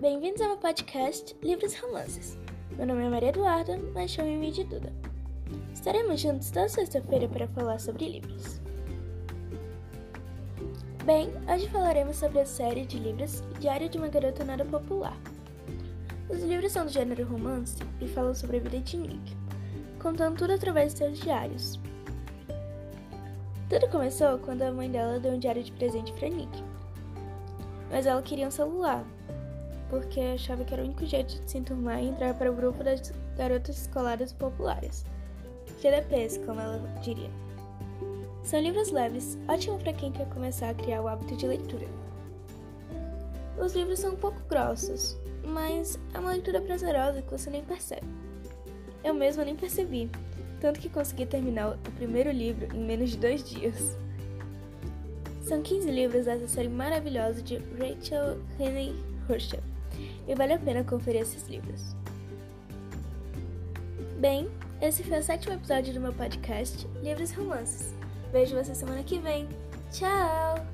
Bem-vindos ao meu podcast Livros e Romances. Meu nome é Maria Eduarda, mas chame-me de Duda. Estaremos juntos toda sexta-feira para falar sobre livros. Bem, hoje falaremos sobre a série de livros Diário de uma Garota Nada Popular. Os livros são do gênero romance e falam sobre a vida de Nick, contando tudo através de seus diários. Tudo começou quando a mãe dela deu um diário de presente para Nick. Mas ela queria um celular, porque achava que era o único jeito de se enturmar e entrar para o grupo das garotas escolares populares. GDPs, como ela diria. São livros leves, ótimo para quem quer começar a criar o hábito de leitura. Os livros são um pouco grossos, mas é uma leitura prazerosa que você nem percebe. Eu mesma nem percebi, tanto que consegui terminar o primeiro livro em menos de dois dias. São 15 livros dessa série maravilhosa de Rachel Henney Hirschel e vale a pena conferir esses livros. Bem, esse foi o sétimo episódio do meu podcast Livros e Romances. Vejo você semana que vem. Tchau!